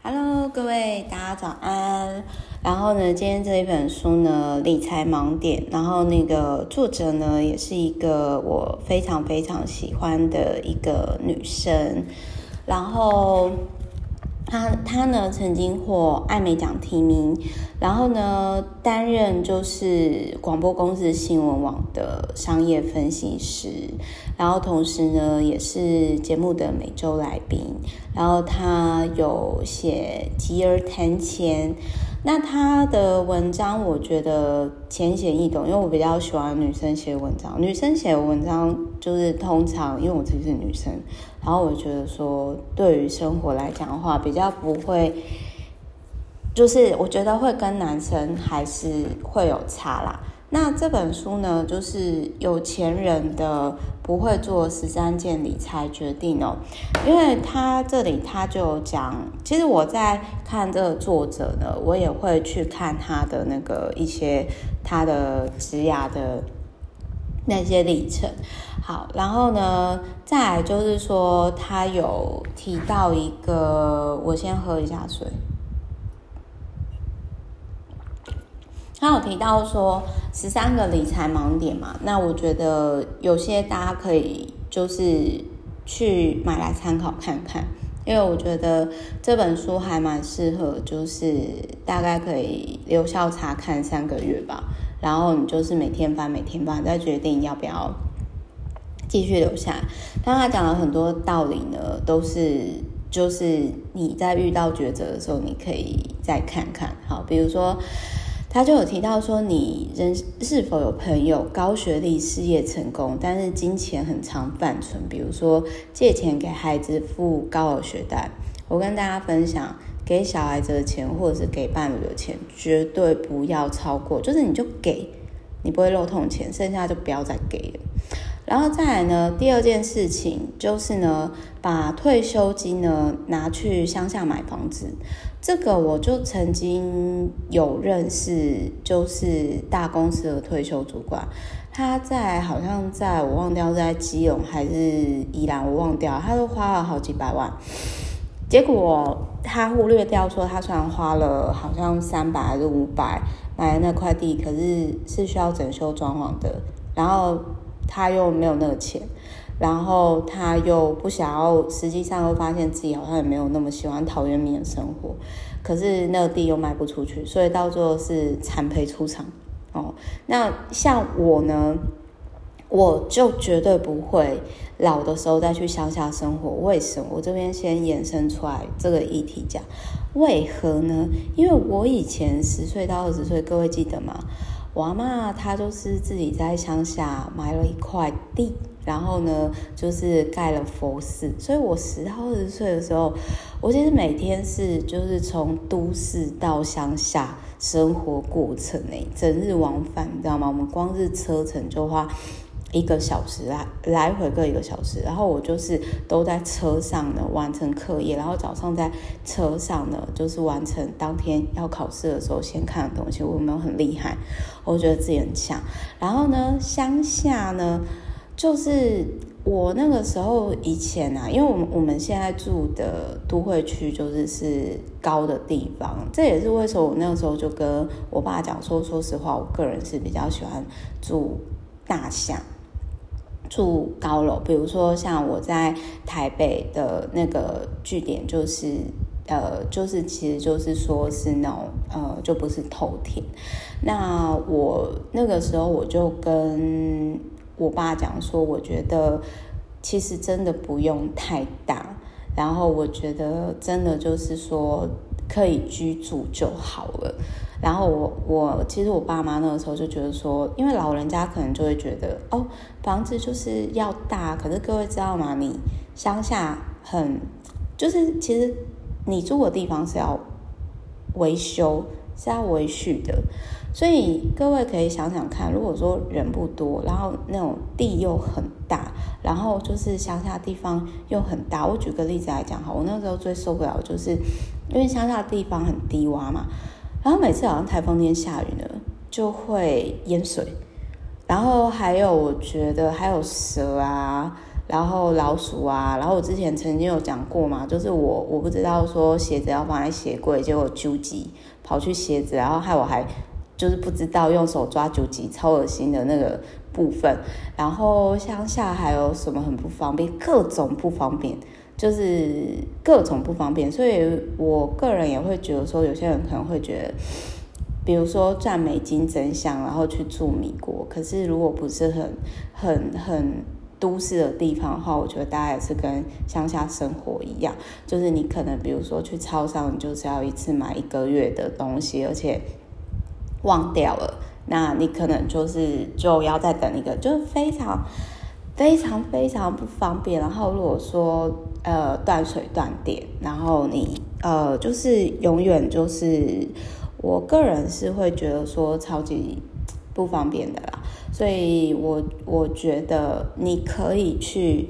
Hello，各位大家早安。然后呢，今天这一本书呢，《理财盲点》，然后那个作者呢，也是一个我非常非常喜欢的一个女生。然后他他呢，曾经获艾美奖提名，然后呢，担任就是广播公司新闻网的商业分析师。然后同时呢，也是节目的每周来宾。然后他有写《吉尔谈钱》，那他的文章我觉得浅显易懂，因为我比较喜欢女生写文章。女生写文章就是通常，因为我自己是女生，然后我觉得说，对于生活来讲的话，比较不会，就是我觉得会跟男生还是会有差啦。那这本书呢，就是有钱人的不会做十三件理财决定哦，因为他这里他就讲，其实我在看这个作者呢，我也会去看他的那个一些他的职涯的那些历程。好，然后呢，再来就是说他有提到一个，我先喝一下水。他有提到说十三个理财盲点嘛，那我觉得有些大家可以就是去买来参考看看，因为我觉得这本书还蛮适合，就是大概可以留校察看三个月吧，然后你就是每天翻每天翻，再决定要不要继续留下当。他讲了很多道理呢，都是就是你在遇到抉择的时候，你可以再看看。好，比如说。他就有提到说，你人是否有朋友高学历、事业成功，但是金钱很常犯蠢？比如说借钱给孩子付高额学贷。我跟大家分享，给小孩子的钱或者是给伴侣的钱，绝对不要超过，就是你就给，你不会漏痛钱，剩下就不要再给了。然后再来呢，第二件事情就是呢，把退休金呢拿去乡下买房子。这个我就曾经有认识，就是大公司的退休主管，他在好像在我忘掉在基隆还是宜兰，我忘掉，他都花了好几百万。结果他忽略掉说，他虽然花了好像三百还是五百买了那块地，可是是需要整修装潢的，然后。他又没有那个钱，然后他又不想要，实际上又发现自己好像也没有那么喜欢陶渊明的生活，可是那个地又卖不出去，所以到最后是惨赔出场哦。那像我呢，我就绝对不会老的时候再去乡下生活。为什么？我这边先延伸出来这个议题讲，为何呢？因为我以前十岁到二十岁，各位记得吗？我阿妈她就是自己在乡下买了一块地，然后呢，就是盖了佛寺。所以我十到二十岁的时候，我其实每天是就是从都市到乡下生活过程诶，整日往返，你知道吗？我们光是车程就花。一个小时来来回各一个小时，然后我就是都在车上呢完成课业，然后早上在车上呢就是完成当天要考试的时候先看的东西。我有没有很厉害？我觉得自己很强。然后呢，乡下呢，就是我那个时候以前啊，因为我们我们现在住的都会区就是是高的地方，这也是为什么我那个时候就跟我爸讲说，说实话，我个人是比较喜欢住大乡。住高楼，比如说像我在台北的那个据点，就是呃，就是其实就是说是那种呃，就不是透天。那我那个时候我就跟我爸讲说，我觉得其实真的不用太大，然后我觉得真的就是说可以居住就好了。然后我我其实我爸妈那个时候就觉得说，因为老人家可能就会觉得哦，房子就是要大。可是各位知道吗？你乡下很就是其实你住的地方是要维修是要维续的，所以各位可以想想看，如果说人不多，然后那种地又很大，然后就是乡下地方又很大。我举个例子来讲哈，我那时候最受不了就是因为乡下地方很低洼嘛。然后每次好像台风天下雨呢，就会淹水。然后还有，我觉得还有蛇啊，然后老鼠啊，然后我之前曾经有讲过嘛，就是我我不知道说鞋子要放在鞋柜，结果揪急跑去鞋子，然后害我还就是不知道用手抓揪急，超恶心的那个部分。然后乡下还有什么很不方便，各种不方便。就是各种不方便，所以我个人也会觉得说，有些人可能会觉得，比如说赚美金真香，然后去住米国。可是如果不是很很很都市的地方的话，我觉得大家也是跟乡下生活一样，就是你可能比如说去超商，你就是要一次买一个月的东西，而且忘掉了，那你可能就是就要再等一个，就是非常非常非常不方便。然后如果说呃，断水断电，然后你呃，就是永远就是，我个人是会觉得说超级不方便的啦，所以我我觉得你可以去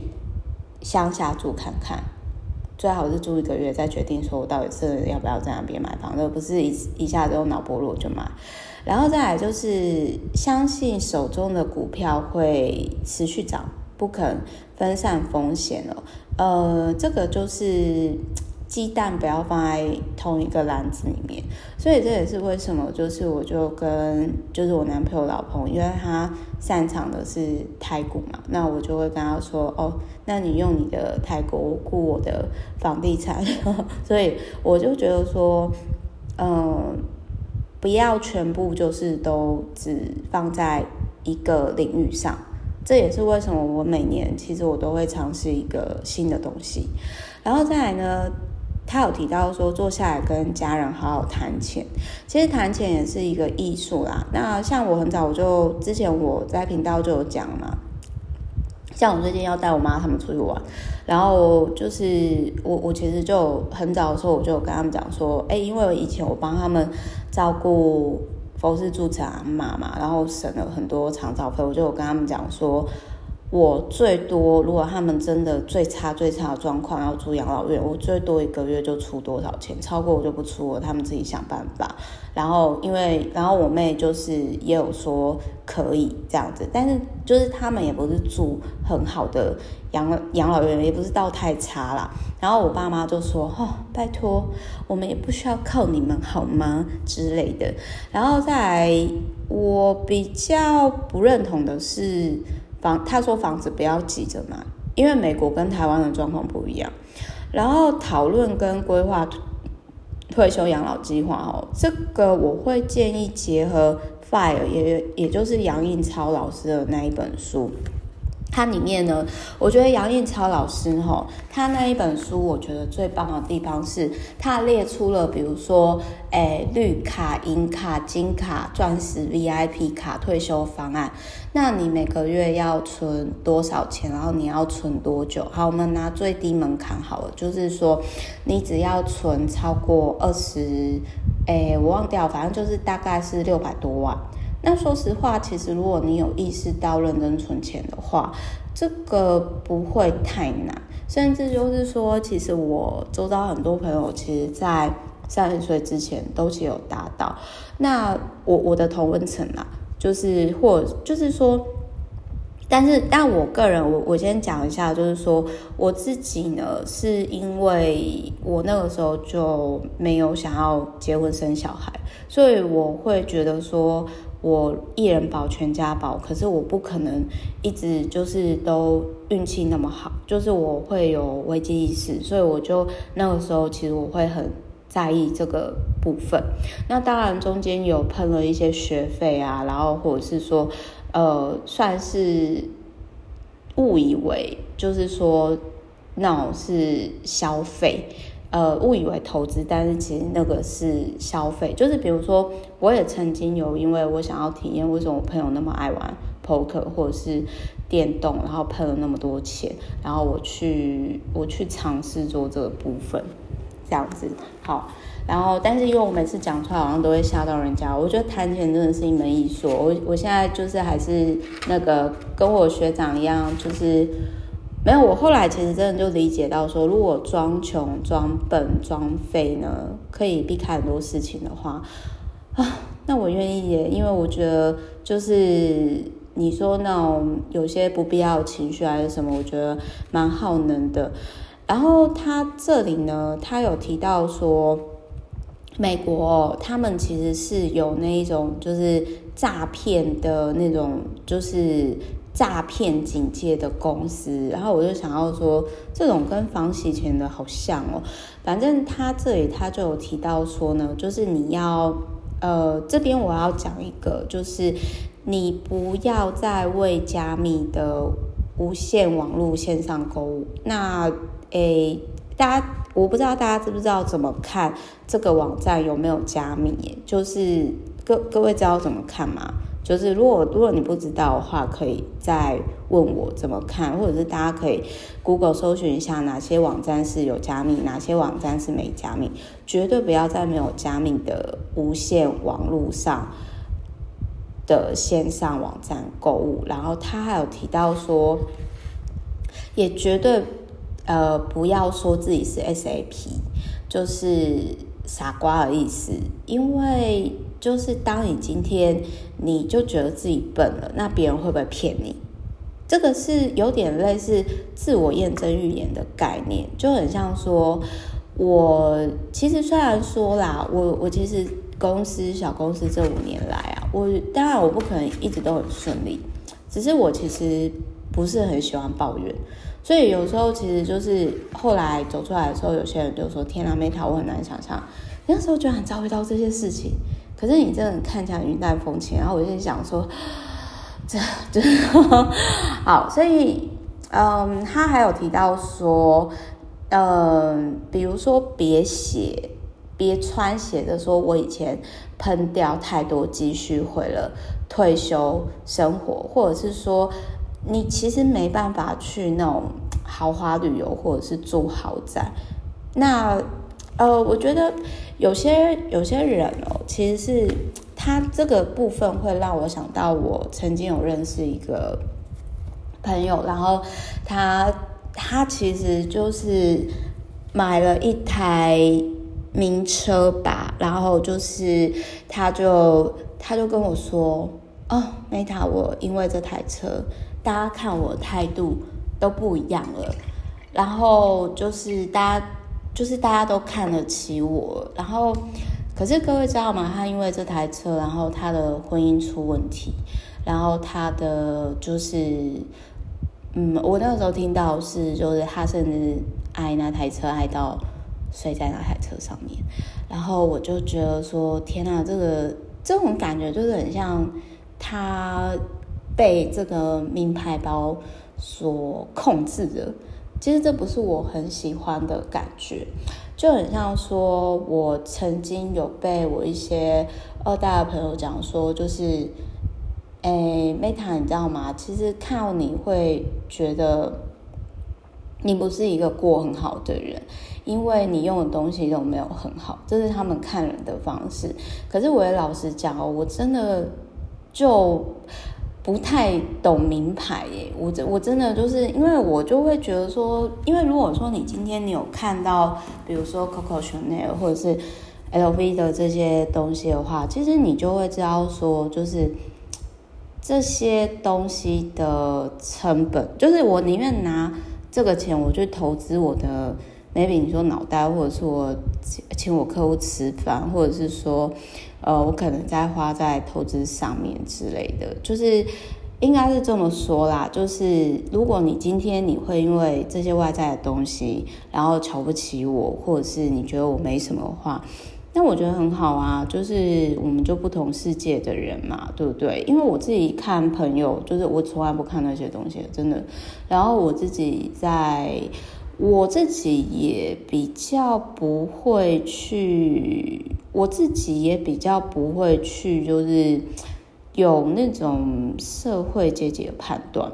乡下住看看，最好是住一个月再决定说我到底是要不要在那边买房，而不是一一下子用脑波弱就买。然后再来就是相信手中的股票会持续涨，不肯分散风险了。呃，这个就是鸡蛋不要放在同一个篮子里面，所以这也是为什么，就是我就跟就是我男朋友老彭，因为他擅长的是泰国嘛，那我就会跟他说，哦，那你用你的泰国雇我的房地产，所以我就觉得说，嗯、不要全部就是都只放在一个领域上。这也是为什么我每年其实我都会尝试一个新的东西，然后再来呢，他有提到说坐下来跟家人好好谈钱，其实谈钱也是一个艺术啦。那像我很早我就之前我在频道就有讲嘛，像我最近要带我妈他们出去玩，然后就是我我其实就很早的时候我就跟他们讲说，哎，因为以前我帮他们照顾。佛是住持阿妈嘛，然后省了很多长照费，我就跟他们讲说，我最多如果他们真的最差最差的状况要住养老院，我最多一个月就出多少钱，超过我就不出了，他们自己想办法。然后因为，然后我妹就是也有说可以这样子，但是就是他们也不是住很好的养养老院，也不是到太差啦。然后我爸妈就说：“哦，拜托，我们也不需要靠你们好吗？”之类的。然后再来，我比较不认同的是房，他说房子不要急着买，因为美国跟台湾的状况不一样。然后讨论跟规划退休养老计划哦，这个我会建议结合 FIRE，也也就是杨应超老师的那一本书。它里面呢，我觉得杨应超老师哈，他那一本书，我觉得最棒的地方是，他列出了比如说，诶，绿卡、银卡、金卡、钻石 VIP 卡退休方案。那你每个月要存多少钱？然后你要存多久？好，我们拿最低门槛好了，就是说，你只要存超过二十，诶，我忘掉，反正就是大概是六百多万。那说实话，其实如果你有意识到认真存钱的话，这个不会太难。甚至就是说，其实我周遭很多朋友，其实在三十岁之前都其实有达到。那我我的同温层啦，就是或就是说，但是但我个人，我我先讲一下，就是说我自己呢，是因为我那个时候就没有想要结婚生小孩，所以我会觉得说。我一人保全家保，可是我不可能一直就是都运气那么好，就是我会有危机意识，所以我就那个时候其实我会很在意这个部分。那当然中间有喷了一些学费啊，然后或者是说，呃，算是误以为就是说那种是消费。呃，误以为投资，但是其实那个是消费。就是比如说，我也曾经有，因为我想要体验为什么我朋友那么爱玩 poker 或者是电动，然后喷了那么多钱，然后我去我去尝试做这个部分，这样子好。然后，但是因为我每次讲出来好像都会吓到人家，我觉得谈钱真的是一门艺术。我我现在就是还是那个跟我学长一样，就是。没有，我后来其实真的就理解到说，如果装穷、装笨、装废呢，可以避开很多事情的话，啊，那我愿意耶，因为我觉得就是你说那种有些不必要情绪还是什么，我觉得蛮耗能的。然后他这里呢，他有提到说，美国，他们其实是有那一种就是诈骗的那种，就是。诈骗警戒的公司，然后我就想要说，这种跟防洗钱的好像哦。反正他这里他就有提到说呢，就是你要，呃，这边我要讲一个，就是你不要再为加密的无线网络线上购物。那，诶，大家，我不知道大家知不知道怎么看这个网站有没有加密？就是各各位知道怎么看吗？就是如果如果你不知道的话，可以再问我怎么看，或者是大家可以 Google 搜寻一下哪些网站是有加密，哪些网站是没加密。绝对不要在没有加密的无线网络上的线上网站购物。然后他还有提到说，也绝对呃不要说自己是 SAP，就是傻瓜的意思，因为。就是当你今天你就觉得自己笨了，那别人会不会骗你？这个是有点类似自我验证预言的概念，就很像说，我其实虽然说啦，我我其实公司小公司这五年来啊，我当然我不可能一直都很顺利，只是我其实不是很喜欢抱怨，所以有时候其实就是后来走出来的时候，有些人就说：“天啊，Meta，我很难想象，那时候居然遭遇到这些事情。”可是你真的看起来云淡风轻，然后我就想说，这这好，所以嗯，他还有提到说，嗯，比如说别写，别穿写的说，我以前喷掉太多积蓄，毁了退休生活，或者是说，你其实没办法去那种豪华旅游，或者是住豪宅，那。呃，我觉得有些有些人哦，其实是他这个部分会让我想到，我曾经有认识一个朋友，然后他他其实就是买了一台名车吧，然后就是他就他就跟我说，哦，Meta，我因为这台车，大家看我态度都不一样了，然后就是大家。就是大家都看得起我，然后，可是各位知道吗？他因为这台车，然后他的婚姻出问题，然后他的就是，嗯，我那个时候听到是，就是他甚至爱那台车爱到睡在那台车上面，然后我就觉得说，天哪，这个这种感觉就是很像他被这个名牌包所控制的。其实这不是我很喜欢的感觉，就很像说，我曾经有被我一些二代的朋友讲说，就是，诶，Meta，你知道吗？其实看到你会觉得你不是一个过很好的人，因为你用的东西都没有很好，这是他们看人的方式。可是我也老实讲哦，我真的就。不太懂名牌耶，我真我真的就是因为我就会觉得说，因为如果说你今天你有看到，比如说 Coco Chanel 或者是 LV 的这些东西的话，其实你就会知道说，就是这些东西的成本，就是我宁愿拿这个钱我去投资我的，maybe 你说脑袋，或者是我请我客户吃饭，或者是说。呃，我可能在花在投资上面之类的，就是应该是这么说啦。就是如果你今天你会因为这些外在的东西，然后瞧不起我，或者是你觉得我没什么话，那我觉得很好啊。就是我们就不同世界的人嘛，对不对？因为我自己看朋友，就是我从来不看那些东西，真的。然后我自己在。我自己也比较不会去，我自己也比较不会去，就是有那种社会阶级的判断。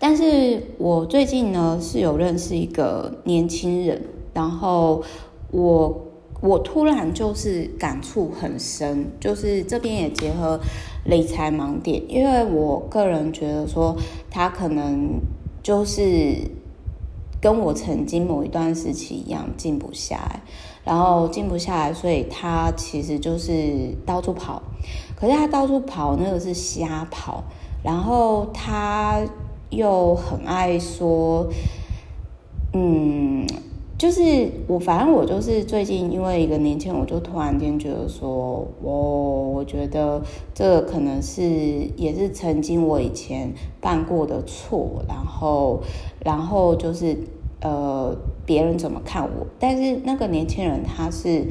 但是我最近呢是有认识一个年轻人，然后我我突然就是感触很深，就是这边也结合理财盲点，因为我个人觉得说他可能就是。跟我曾经某一段时期一样，静不下来，然后静不下来，所以他其实就是到处跑。可是他到处跑，那个是瞎跑。然后他又很爱说，嗯。就是我，反正我就是最近因为一个年轻人，我就突然间觉得说，我、我觉得这个可能是也是曾经我以前犯过的错，然后然后就是呃别人怎么看我，但是那个年轻人他是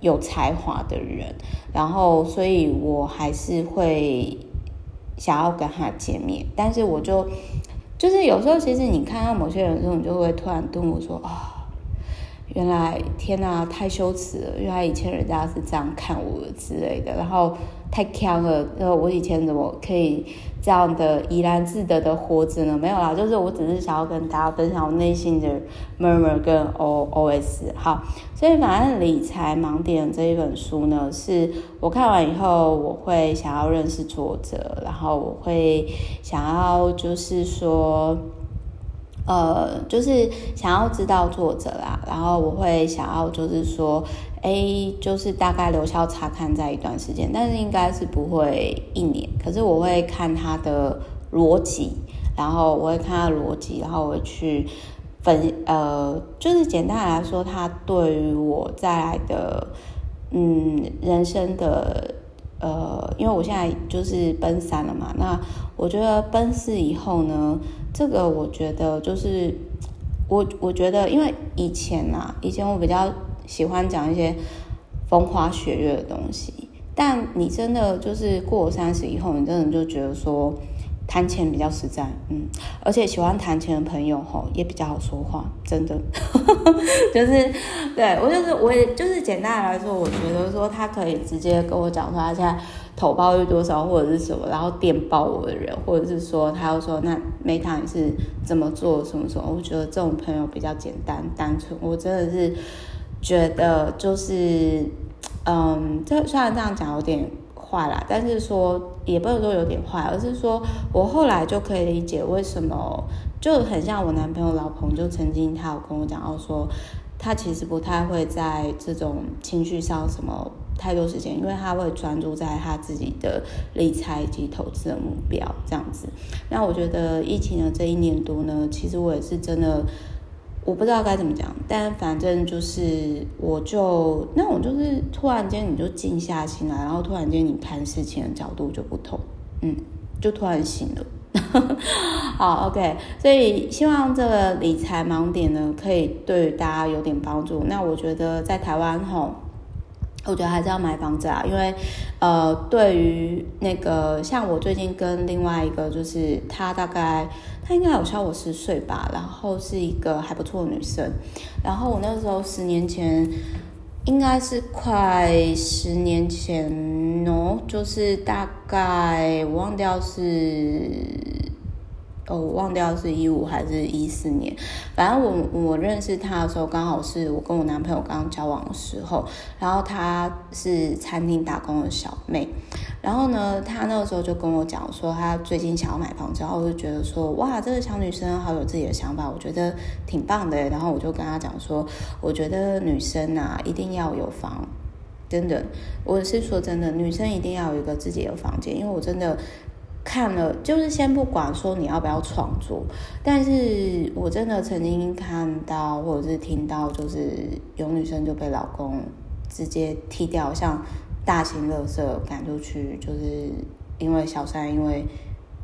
有才华的人，然后所以我还是会想要跟他见面，但是我就就是有时候其实你看到某些人的时候，你就会突然跟我说啊。哦原来天哪，太羞耻了！原来以前人家是这样看我之类的，然后太强了。然后我以前怎么可以这样的怡然自得的活着呢？没有啦，就是我只是想要跟大家分享我内心的 murmur 跟 O O S。好，所以反正理财盲点这一本书呢，是我看完以后，我会想要认识作者，然后我会想要就是说。呃，就是想要知道作者啦，然后我会想要就是说，诶，就是大概留校查看在一段时间，但是应该是不会一年。可是我会看他的逻辑，然后我会看他的逻辑，然后我会去分，呃，就是简单来说，他对于我再来的，嗯，人生的。呃，因为我现在就是奔三了嘛，那我觉得奔四以后呢，这个我觉得就是我我觉得，因为以前啊，以前我比较喜欢讲一些风花雪月的东西，但你真的就是过三十以后，你真的就觉得说。谈钱比较实在，嗯，而且喜欢谈钱的朋友吼也比较好说话，真的，就是对我就是我也就是简单来说，我觉得说他可以直接跟我讲说他现在投报率多少或者是什么，然后电报我的人，或者是说他又说那 Meta 你是怎么做什么什么，我觉得这种朋友比较简单单纯，我真的是觉得就是嗯，这虽然这样讲有点。坏啦，但是说也不能说有点坏，而是说我后来就可以理解为什么就很像我男朋友老彭，就曾经他有跟我讲到说，他其实不太会在这种情绪上什么太多时间，因为他会专注在他自己的理财以及投资的目标这样子。那我觉得疫情的这一年多呢，其实我也是真的。我不知道该怎么讲，但反正就是，我就那我就是突然间你就静下心来，然后突然间你看事情的角度就不同，嗯，就突然醒了。好，OK，所以希望这个理财盲点呢，可以对大家有点帮助。那我觉得在台湾吼。我觉得还是要买房子啊，因为，呃，对于那个像我最近跟另外一个，就是她大概她应该有小我十岁吧，然后是一个还不错的女生，然后我那时候十年前，应该是快十年前哦，就是大概我忘掉是。哦，我忘掉是一五还是一四年，反正我我认识他的时候，刚好是我跟我男朋友刚交往的时候，然后他是餐厅打工的小妹，然后呢，他那个时候就跟我讲说，他最近想要买房子，然后我就觉得说，哇，这个小女生好有自己的想法，我觉得挺棒的，然后我就跟他讲说，我觉得女生啊一定要有房，真的，我是说真的，女生一定要有一个自己的房间，因为我真的。看了，就是先不管说你要不要创作，但是我真的曾经看到或者是听到，就是有女生就被老公直接踢掉，像大型垃圾赶出去，就是因为小三因为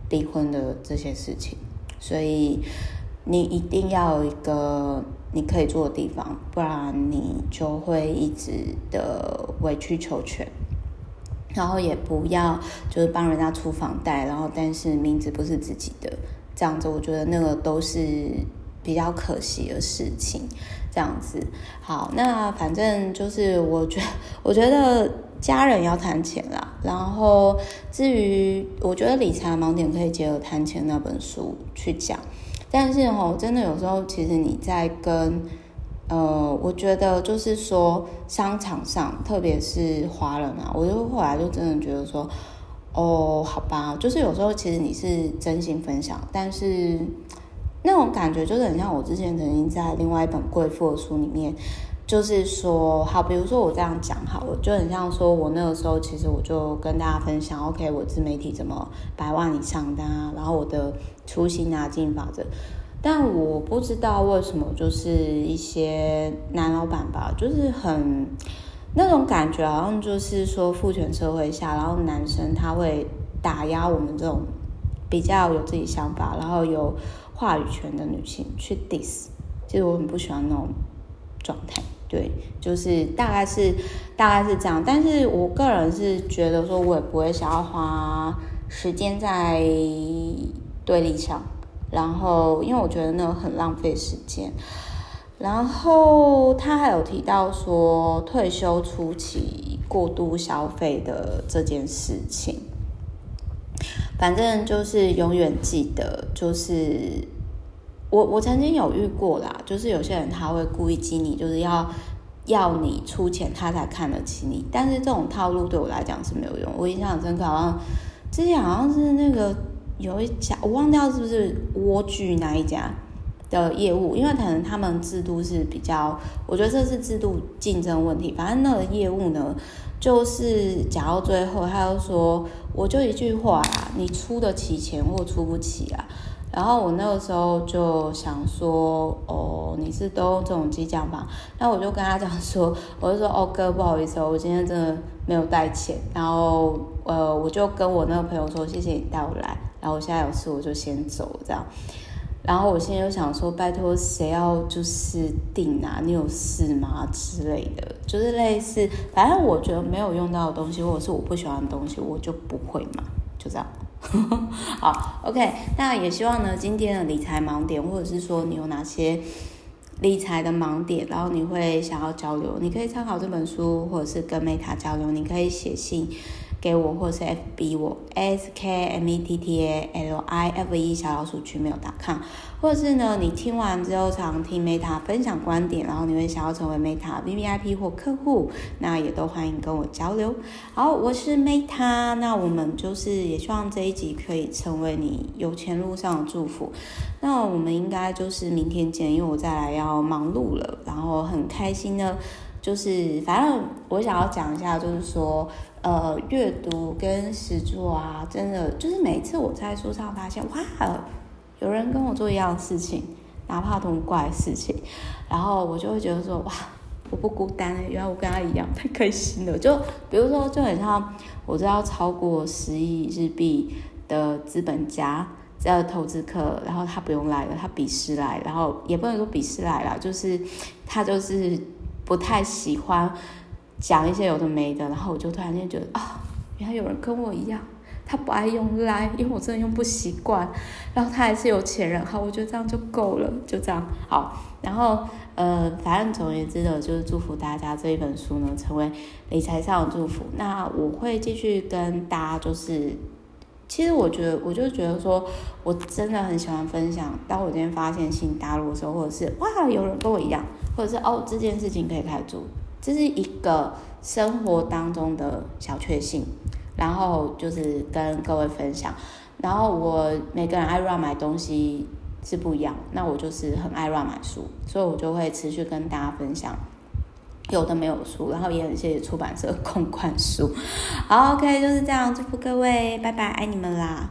离婚的这些事情，所以你一定要有一个你可以做的地方，不然你就会一直的委曲求全。然后也不要就是帮人家出房贷，然后但是名字不是自己的，这样子我觉得那个都是比较可惜的事情。这样子，好，那反正就是我觉得，我觉得家人要谈钱啦。然后至于我觉得理财盲点可以结合谈钱那本书去讲，但是哦，真的有时候其实你在跟。呃，我觉得就是说，商场上，特别是华人啊，我就后来就真的觉得说，哦，好吧，就是有时候其实你是真心分享，但是那种感觉就是很像我之前曾经在另外一本贵妇的书里面就是说，好，比如说我这样讲好了，就很像说我那个时候，其实我就跟大家分享，OK，我自媒体怎么百万以上的啊，然后我的初心啊，经营法则。但我不知道为什么，就是一些男老板吧，就是很那种感觉，好像就是说父权社会下，然后男生他会打压我们这种比较有自己想法，然后有话语权的女性去 diss。其实我很不喜欢那种状态，对，就是大概是大概是这样。但是我个人是觉得说，我也不会想要花时间在对立上。然后，因为我觉得那个很浪费时间。然后他还有提到说，退休初期过度消费的这件事情。反正就是永远记得，就是我我曾经有遇过啦，就是有些人他会故意激你，就是要要你出钱，他才看得起你。但是这种套路对我来讲是没有用。我印象很深刻，好像之前好像是那个。有一家我忘掉是不是莴苣那一家的业务，因为可能他们制度是比较，我觉得这是制度竞争问题。反正那个业务呢，就是讲到最后，他就说，我就一句话啊，你出得起钱或出不起啊。然后我那个时候就想说，哦，你是都用这种激将法？那我就跟他讲说，我就说，哦哥，不好意思哦，我今天真的没有带钱。然后呃，我就跟我那个朋友说，谢谢你带我来。然后我现在有事，我就先走这样。然后我现在又想说，拜托谁要就是订啊？你有事吗之类的？就是类似，反正我觉得没有用到的东西，或者是我不喜欢的东西，我就不会嘛，就这样。好，OK。那也希望呢，今天的理财盲点，或者是说你有哪些理财的盲点，然后你会想要交流，你可以参考这本书，或者是跟 Meta 交流，你可以写信。给我，或是 FB 我 S K M E T T A L I F E 小老鼠群没有打卡，或者是呢，你听完之后常听 Meta 分享观点，然后你会想要成为 Meta V V I P 或客户，那也都欢迎跟我交流。好，我是 Meta，那我们就是也希望这一集可以成为你有钱路上的祝福。那我们应该就是明天见，因为我再来要忙碌了，然后很开心呢。就是，反正我想要讲一下，就是说，呃，阅读跟实作啊，真的就是每一次我在书上发现，哇，有人跟我做一样的事情，哪怕同怪事情，然后我就会觉得说，哇，我不孤单，原来我跟他一样，太开心了。就比如说，就很像我知道超过十亿日币的资本家在投资客，然后他不用来了，他笔试来，然后也不能说笔试来了，就是他就是。不太喜欢讲一些有的没的，然后我就突然间觉得啊、原来有人跟我一样，他不爱用 Line，因为我真的用不习惯，然后他还是有钱人，好，我觉得这样就够了，就这样好。然后呃，反正总而言之的，就是祝福大家这一本书呢，成为理财上的祝福。那我会继续跟大家，就是其实我觉得，我就觉得说，我真的很喜欢分享。当我今天发现新大陆的时候，或者是哇，有人跟我一样。或者是哦，这件事情可以开始做，这是一个生活当中的小确幸，然后就是跟各位分享。然后我每个人爱乱买东西是不一样，那我就是很爱乱买书，所以我就会持续跟大家分享有的没有书，然后也很谢谢出版社公关书。好，OK，就是这样，祝福各位，拜拜，爱你们啦。